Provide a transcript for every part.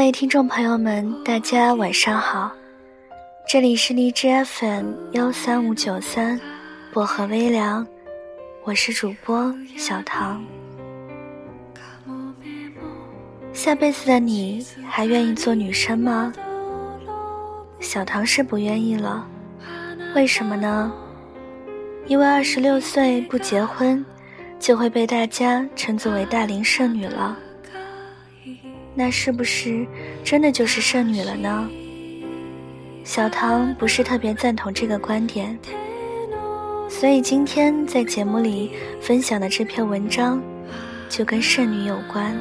各位听众朋友们，大家晚上好，这里是荔枝 FM 幺三五九三薄荷微凉，我是主播小唐。下辈子的你还愿意做女生吗？小唐是不愿意了，为什么呢？因为二十六岁不结婚，就会被大家称作为大龄剩女了。那是不是真的就是剩女了呢？小唐不是特别赞同这个观点，所以今天在节目里分享的这篇文章，就跟剩女有关。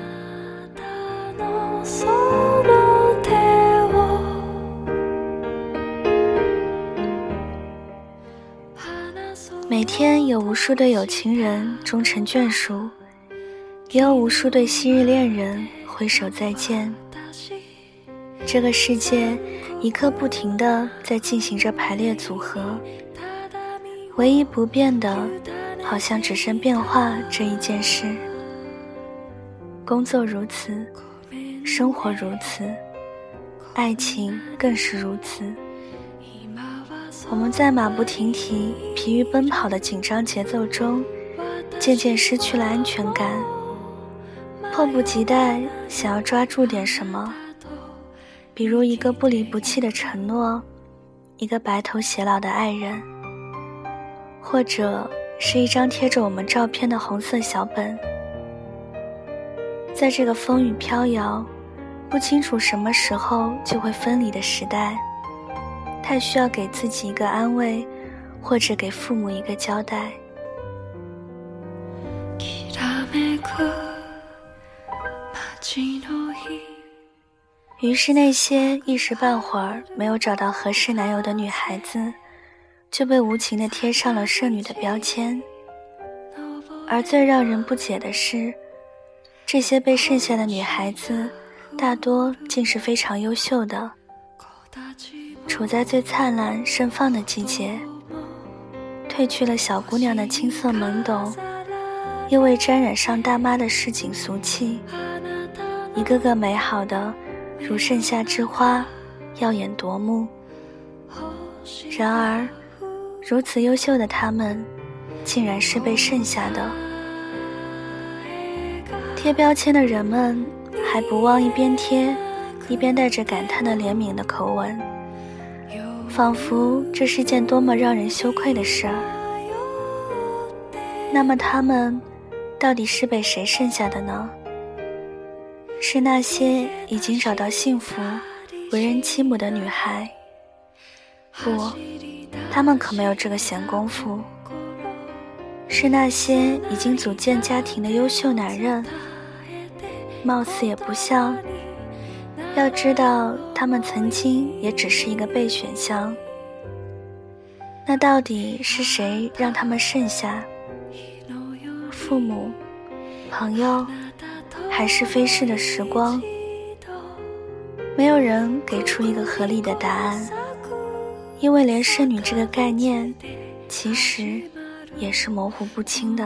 每天有无数对有情人终成眷属，也有无数对昔日恋人。挥手再见。这个世界一刻不停的在进行着排列组合，唯一不变的，好像只剩变化这一件事。工作如此，生活如此，爱情更是如此。我们在马不停蹄、疲于奔跑的紧张节奏中，渐渐失去了安全感。迫不及待想要抓住点什么，比如一个不离不弃的承诺，一个白头偕老的爱人，或者是一张贴着我们照片的红色小本。在这个风雨飘摇、不清楚什么时候就会分离的时代，太需要给自己一个安慰，或者给父母一个交代。于是，那些一时半会儿没有找到合适男友的女孩子，就被无情地贴上了剩女的标签。而最让人不解的是，这些被剩下的女孩子，大多竟是非常优秀的，处在最灿烂盛放的季节，褪去了小姑娘的青涩懵懂，又未沾染上大妈的市井俗气。一个个美好的，如盛夏之花，耀眼夺目。然而，如此优秀的他们，竟然是被剩下的。贴标签的人们还不忘一边贴，一边带着感叹的怜悯的口吻，仿佛这是件多么让人羞愧的事儿。那么，他们到底是被谁剩下的呢？是那些已经找到幸福、为人妻母的女孩。不，他们可没有这个闲工夫。是那些已经组建家庭的优秀男人。貌似也不像。要知道，他们曾经也只是一个备选项。那到底是谁让他们剩下？父母、朋友？还是飞逝的时光，没有人给出一个合理的答案，因为连剩女这个概念，其实也是模糊不清的。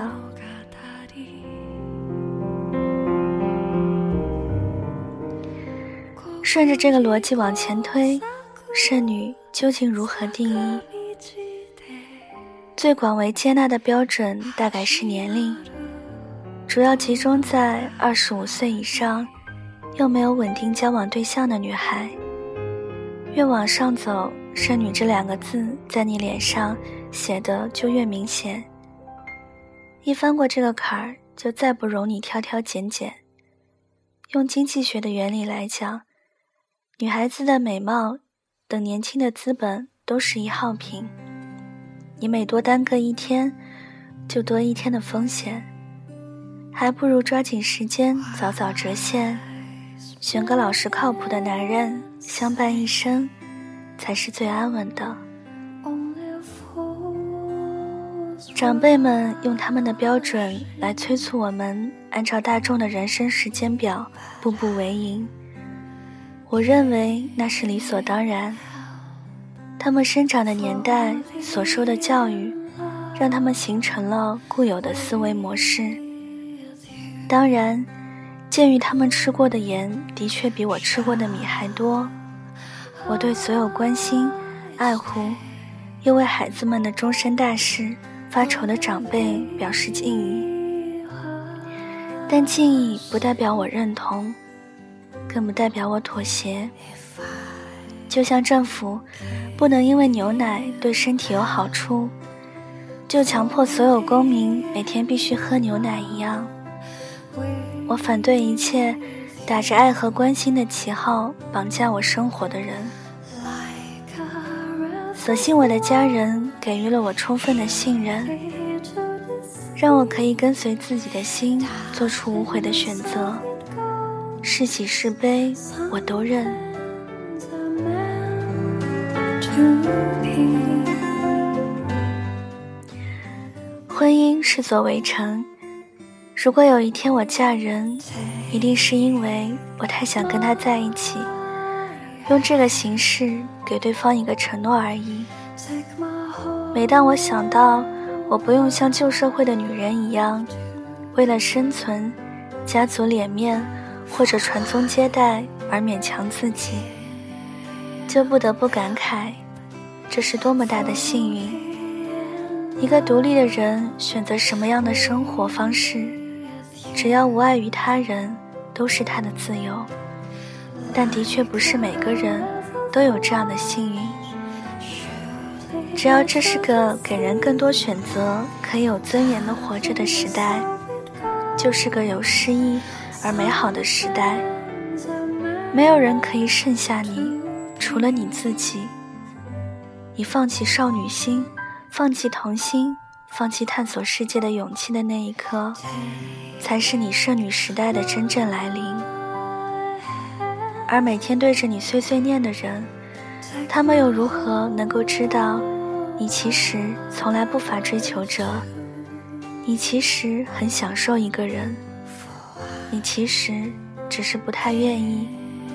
顺着这个逻辑往前推，剩女究竟如何定义？最广为接纳的标准大概是年龄。主要集中在二十五岁以上，又没有稳定交往对象的女孩。越往上走，“剩女”这两个字在你脸上写的就越明显。一翻过这个坎儿，就再不容你挑挑拣拣。用经济学的原理来讲，女孩子的美貌等年轻的资本都是一号品。你每多耽搁一天，就多一天的风险。还不如抓紧时间，早早折现，选个老实靠谱的男人相伴一生，才是最安稳的。长辈们用他们的标准来催促我们按照大众的人生时间表步步为营，我认为那是理所当然。他们生长的年代所受的教育，让他们形成了固有的思维模式。当然，鉴于他们吃过的盐的确比我吃过的米还多，我对所有关心、爱护，又为孩子们的终身大事发愁的长辈表示敬意。但敬意不代表我认同，更不代表我妥协。就像政府不能因为牛奶对身体有好处，就强迫所有公民每天必须喝牛奶一样。我反对一切打着爱和关心的旗号绑架我生活的人。所幸我的家人给予了我充分的信任，让我可以跟随自己的心做出无悔的选择。是喜是悲，我都认。婚姻是座围城。如果有一天我嫁人，一定是因为我太想跟他在一起，用这个形式给对方一个承诺而已。每当我想到我不用像旧社会的女人一样，为了生存、家族脸面或者传宗接代而勉强自己，就不得不感慨，这是多么大的幸运。一个独立的人选择什么样的生活方式？只要无碍于他人，都是他的自由。但的确不是每个人都有这样的幸运。只要这是个给人更多选择、可以有尊严的活着的时代，就是个有诗意而美好的时代。没有人可以剩下你，除了你自己。你放弃少女心，放弃童心。放弃探索世界的勇气的那一刻，才是你剩女时代的真正来临。而每天对着你碎碎念的人，他们又如何能够知道，你其实从来不乏追求者，你其实很享受一个人，你其实只是不太愿意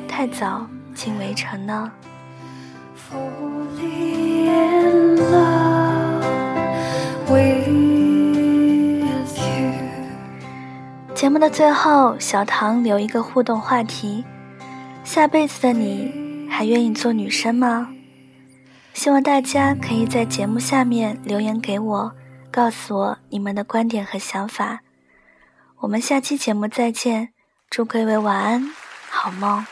太早进围城呢？节目的最后，小唐留一个互动话题：下辈子的你还愿意做女生吗？希望大家可以在节目下面留言给我，告诉我你们的观点和想法。我们下期节目再见，祝各位晚安，好梦。